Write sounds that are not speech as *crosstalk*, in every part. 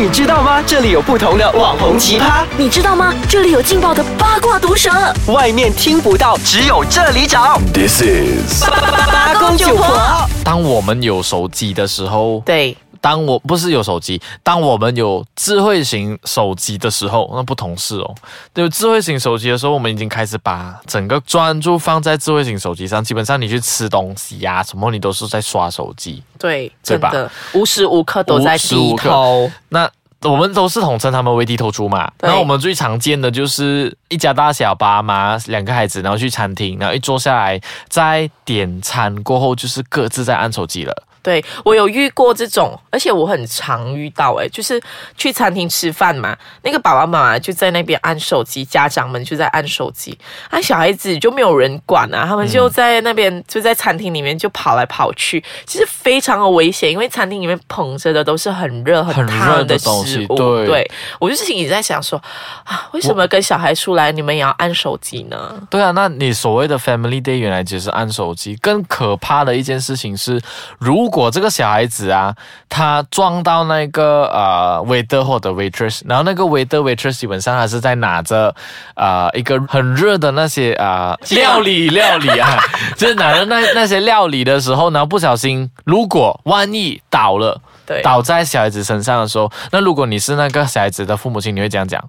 你知道吗？这里有不同的网红奇葩，你知道吗？这里有劲爆的八卦毒舌，外面听不到，只有这里找。This is 八八八八公九婆，当我们有手机的时候，对，当我不是有手机，当我们有智慧型手机的时候，那不同事哦。有智慧型手机的时候，我们已经开始把整个专注放在智慧型手机上。基本上你去吃东西呀、什么，你都是在刷手机。对，对吧无时无刻都在低头。那我们都是统称他们为低头族嘛。对那我们最常见的就是一家大小，爸妈两个孩子，然后去餐厅，然后一坐下来，在点餐过后，就是各自在按手机了。对我有遇过这种，而且我很常遇到、诶，就是去餐厅吃饭嘛，那个爸爸妈妈就在那边按手机，家长们就在按手机，啊，小孩子就没有人管啊，他们就在那边、就在餐厅里面就跑来跑去，其实非常的危险，因为餐厅里面捧着的都是很热很烫的东西食物，对我就是一直在想说，啊，为什么跟小孩出来你们也要按手机呢？对啊，那你所谓的 Family Day 原来只是按手机。更可怕的一件事情是，如果这个小孩子啊，他撞到那个呃 waiter 或者 waitress，然后那个 waiter waitress 基本上他是在拿着呃一个很热的那些啊、呃、料理料理啊，就是 *laughs* 拿着那那些料理的时候，然后不小心，如果万一倒了。对，倒在小孩子身上的时候，那如果你是那个小孩子的父母亲，你会这样讲？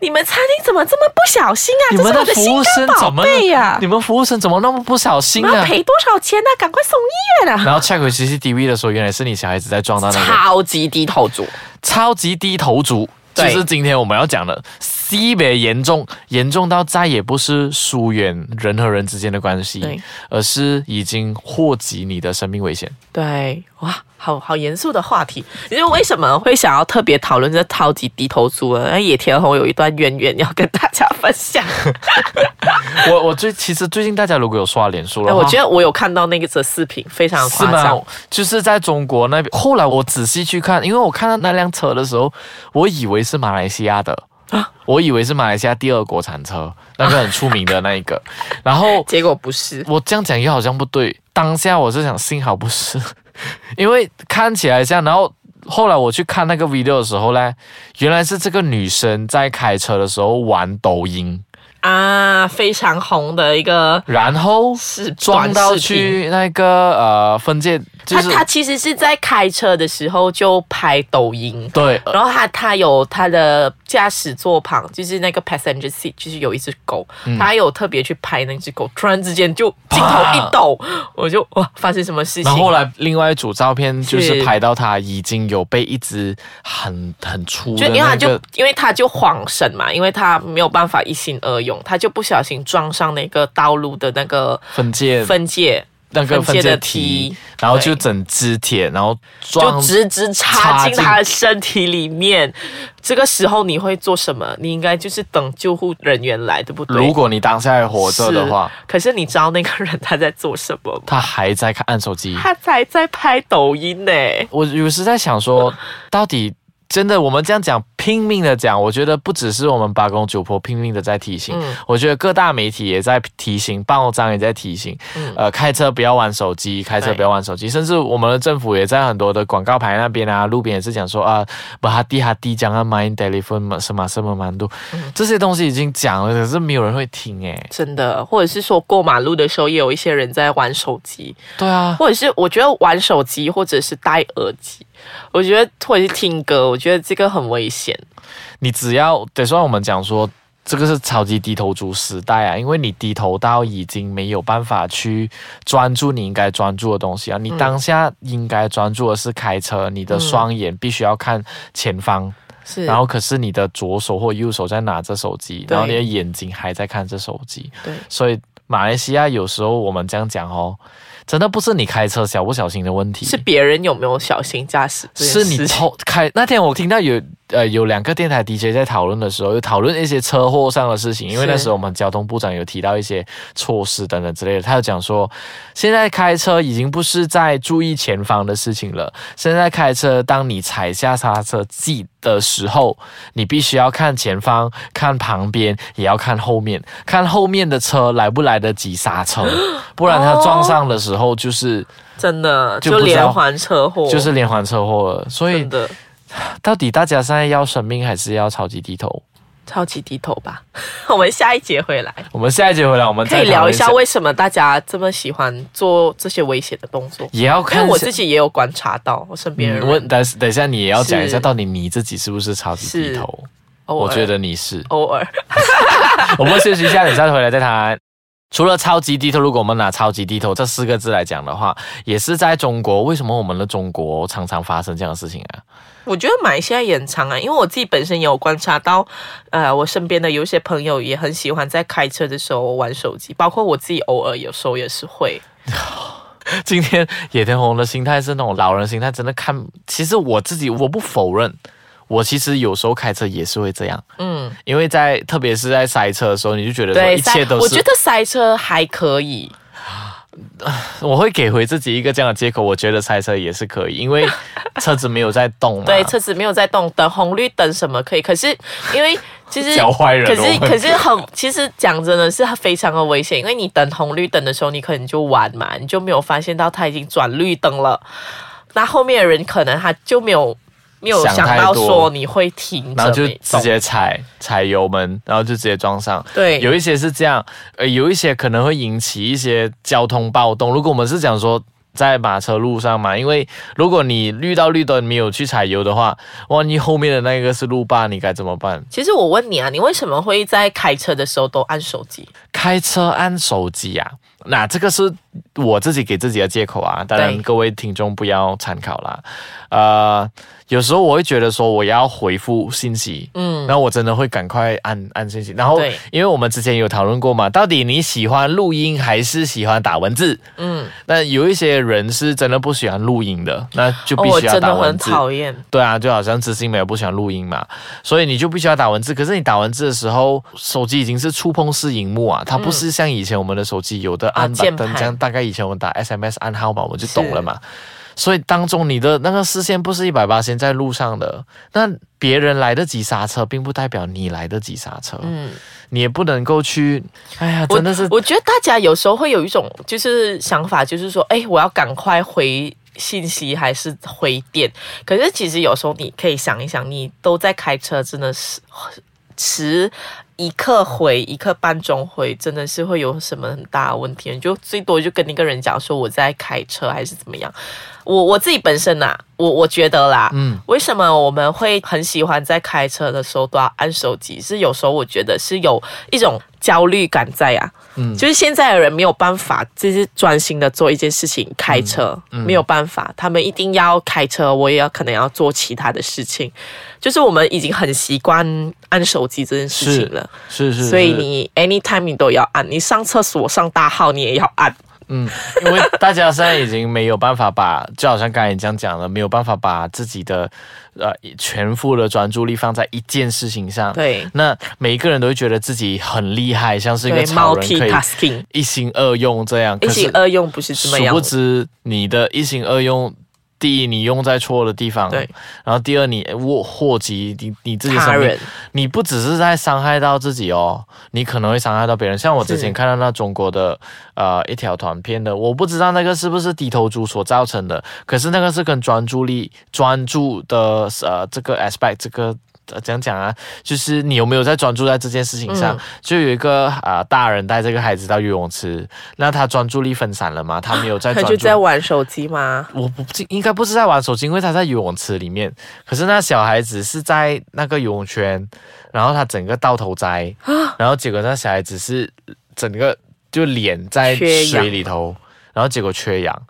你们餐厅怎么这么不小心啊？你们的服务生怎么你们服务生怎么那么不小心啊？要赔多少钱呢、赶快送医院啊！然后 check 回 CCTV 的时候，原来是你小孩子在撞到那个超级低头族，超级低头族，就对是今天我们要讲的西北严重，严重到再也不是疏远人和人之间的关系，而是已经祸及你的生命危险。对，哇，好好严肃的话题。你说为什么会想要特别讨论这超级低头族呢？那野田红有一段渊源要跟大家分享。我我最其实最近大家如果有刷脸书了，我觉得我有看到那个则视频，非常是吗夸张。？就是在中国那边，后来我仔细去看，因为我看到那辆车的时候，我以为是马来西亚的。啊？我以为是马来西亚第二国产车，那个很出名的那一个。然后 *laughs* 结果不是，我这样讲又好像不对，当下我是想幸好不是，*laughs* 因为看起来像，然后后来我去看那个 video 的时候呢，原来是这个女生在开车的时候玩抖音，啊，非常红的一个然后是撞到去那个呃分界，就是他他其实是在开车的时候就拍抖音，对。然后他他有他的驾驶座旁，就是那个 passenger seat，就是有一只狗，嗯。他有特别去拍那只狗，突然之间就镜头一抖，我就哇，发生什么事情？然后后来另外一组照片就是是拍到他已经有被一只很很粗的就因为他就，因为他就晃神嘛，因为他没有办法一心二用，他就不小心撞上那个道路的那个分界分界，那个分界梯，然后就整支铁，然后就直直插进他的身体里面。这个时候你会做什么？你应该就是等救护人员来，对不对？如果你当下还活着的话，可是你知道那个人他在做什么吗？他还在看按手机。他才在拍抖音呢。我有时在想说，到底真的我们这样讲拼命的讲，我觉得不只是我们八公九婆拼命的在提醒，嗯我觉得各大媒体也在提醒，报章也在提醒，嗯呃，开车不要玩手机，开车不要玩手机，甚至我们的政府也在很多的广告牌那边啊，路边也是讲说啊，把哈地哈地讲啊，mind telephone 什么什么满度，嗯这些东西已经讲了，可是没有人会听诶。真的，或者是说过马路的时候，也有一些人在玩手机，对啊，或者是我觉得玩手机，或者是戴耳机，我觉得或者是听歌，我觉得这个很危险。你只要得说我们讲说。这个是超级低头族时代啊，因为你低头到已经没有办法去专注你应该专注的东西啊。你当下应该专注的是开车，你的双眼必须要看前方，是，然后可是你的左手或右手在拿着手机，然后你的眼睛还在看着手机，对，所以马来西亚有时候我们这样讲哦，真的不是你开车小不小心的问题，是别人有没有小心驾驶是？你偷开那天我听到有呃有两个电台 DJ 在讨论的时候，有讨论一些车祸上的事情，因为那时候我们交通部长有提到一些措施等等之类的，他就讲说，现在开车已经不是在注意前方的事情了，现在开车当你踩下刹车记的时候，你必须要看前方、看旁边，也要看后面，看后面的车来不来得及刹车，不然他撞上的时候就是、真的就连环车祸，就是连环车祸了，所以真。的 *sighs* 到底大家现在要生命还是要超级低头？超级低头吧。我们下一节回来我们下一节回来，我们可以聊一下为什么大家这么喜欢做这些危险的动作。也要看我自己也有观察到，我身边人，我等等一下你也要讲一下，到底你自己是不是超级低头？我觉得你是。偶尔 *laughs* 我们休息一下，等一下回来再谈。除了超级低头，如果我们拿超级低头这四个字来讲的话，也是在中国。为什么我们的中国常常发生这样的事情啊？我觉得马来西亚也很长啊，因为我自己本身也有观察到，呃，我身边的有一些朋友也很喜欢在开车的时候玩手机，包括我自己偶尔有时候也是会。*laughs* 今天野田红的心态是那种老人心态，真的看。其实我自己我不否认，我其实有时候开车也是会这样，嗯，因为在特别是在塞车的时候，你就觉得一切都是我觉得塞车还可以，*laughs* 我会给回自己一个这样的借口，我觉得塞车也是可以，因为 *laughs* 车子没有在动嘛。对，车子没有在动，等红绿灯什么可以，可是因为其实教坏人可是可是很，其实讲真的是非常的危险，因为你等红绿灯的时候，你可能就晚嘛，你就没有发现到他已经转绿灯了，那后面的人可能他就没有没有想想到说你会停然后就直接踩踩油门，然后就直接撞上。对有一些是这样，呃，有一些可能会引起一些交通暴动。如果我们是讲说在马车路上嘛，因为如果你遇到绿灯没有去踩油的话，万一后面的那个是路霸，你该怎么办？其实我问你啊，你为什么会在开车的时候都按手机？开车按手机啊？那这个是我自己给自己的借口啊，当然各位听众不要参考啦。呃，有时候我会觉得说我要回复信息，嗯，那我真的会赶快按按信息。然后，因为我们之前有讨论过嘛，到底你喜欢录音还是喜欢打文字？嗯，那有一些人是真的不喜欢录音的，那就必须要真的很打文字。讨厌。对啊，就好像知心没有不喜欢录音嘛，所以你就必须要打文字。可是你打文字的时候，手机已经是触碰式荧幕啊，它不是像以前我们的手机有的按啊键盘这样。大概以前我们打 SMS 按号码，我们就懂了嘛。所以当中你的那个视线不是一百八先在路上的，那别人来得及刹车，并不代表你来得及刹车。嗯，你也不能够去，哎呀，真的是我觉得大家有时候会有一种就是想法，就是说，哎，我要赶快回信息还是回电？可是其实有时候你可以想一想，你都在开车，真的是迟一刻回一刻半钟回，真的是会有什么很大的问题？就最多就跟那个人讲说我在开车还是怎么样。我我自己本身呐、啊我我觉得啦，嗯。为什么我们会很喜欢在开车的时候都要按手机？是有时候我觉得是有一种焦虑感在啊，嗯。就是现在的人没有办法，就是专心的做一件事情，开车、嗯没有办法，他们一定要开车，我也要可能要做其他的事情，就是我们已经很习惯按手机这件事情了，是是，所以你 anytime 你都要按，你上厕所上大号你也要按，嗯，因为大家现在已经没有办法把，就好像刚才你这样讲了，没有办法把自己的呃全副的专注力放在一件事情上。对那每一个人都会觉得自己很厉害，像是一个超人，可以一心二用这样。一心二用不是这么殊不样的，知你的一心二用，第一你用在错的地方，对，然后第二你祸祸及你你自己生命，你不只是在伤害到自己哦，你可能会伤害到别人。像我之前看到那中国的呃一条短片的，我不知道那个是不是低头族所造成的，可是那个是跟专注力、专注的呃这个 aspect 这个。呃，怎样讲啊？就是你有没有在专注在这件事情上？嗯就有一个啊、呃大人带这个孩子到游泳池，那他专注力分散了嘛？他没有在他专注。*laughs* 就在玩手机吗？我不应该不是在玩手机，因为他在游泳池里面。可是那小孩子是在那个游泳圈，然后他整个到头栽，然后结果那小孩子是整个就脸在水里头，然后结果缺氧。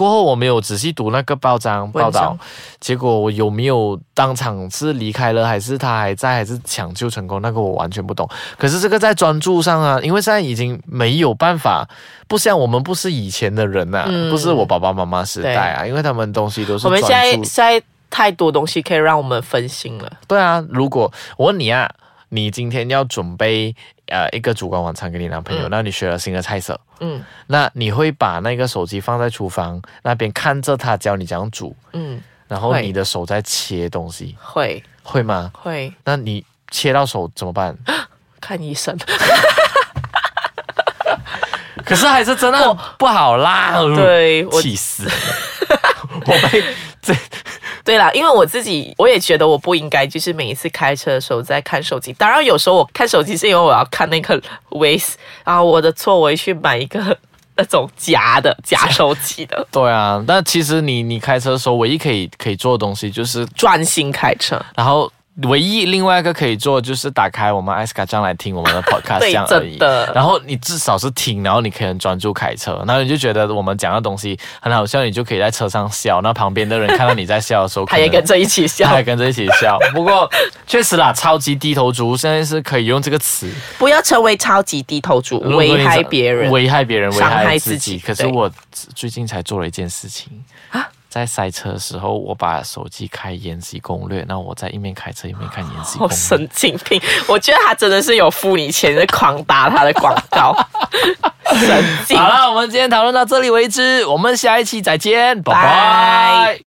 过后我没有仔细读那个报章报道，结果我有没有当场是离开了，还是他还在，还是抢救成功？那个我完全不懂。可是这个在专注上啊，因为现在已经没有办法，不像我们不是以前的人呐、嗯不是我爸爸妈妈时代啊，因为他们东西都是我们现在现在太多东西可以让我们分心了。对啊，如果我问你啊，你今天要准备呃一个烛光晚餐给你男朋友，嗯那你学了新的菜色，嗯那你会把那个手机放在厨房那边看着他教你怎样煮，嗯，然后你的手在切东西，会会吗？会那你切到手怎么办？*gasps* 看医生。可是还是真的不好啦，*laughs* 对我气死！*laughs* 我被这对对啦，因为我自己我也觉得我不应该，就是每一次开车的时候在看手机。当然有时候我看手机是因为我要看那个 *laughs* Waze，然后我的错我会去买一个那种夹的夹手机的，*laughs* 对啊，但其实你你开车的时候，唯一可以可以做的东西就是，专心开车。然后唯一另外一个可以做就是打开我们艾斯卡酱来听我们的 *laughs* podcast 对这样而已。然后你至少是听，然后你可以很专注开车，然后你就觉得我们讲的东西很好笑，你就可以在车上笑，那旁边的人看到你在笑的时候，他也跟着一起笑他，也跟着一起笑。*laughs* 不过确实啦，超级低头族现在是可以用这个词，不要成为超级低头族，危害别人。危害别人，危伤害害自己自己。可是我最近才做了一件事情啊在塞车的时候，我把手机开延禧攻略，然后我在一面开车一面看延禧攻略。好神经病！我觉得他真的是有付你钱在狂打他的广告，*laughs* 神经。好了，我们今天讨论到这里为止，我们下一期再见，拜拜拜。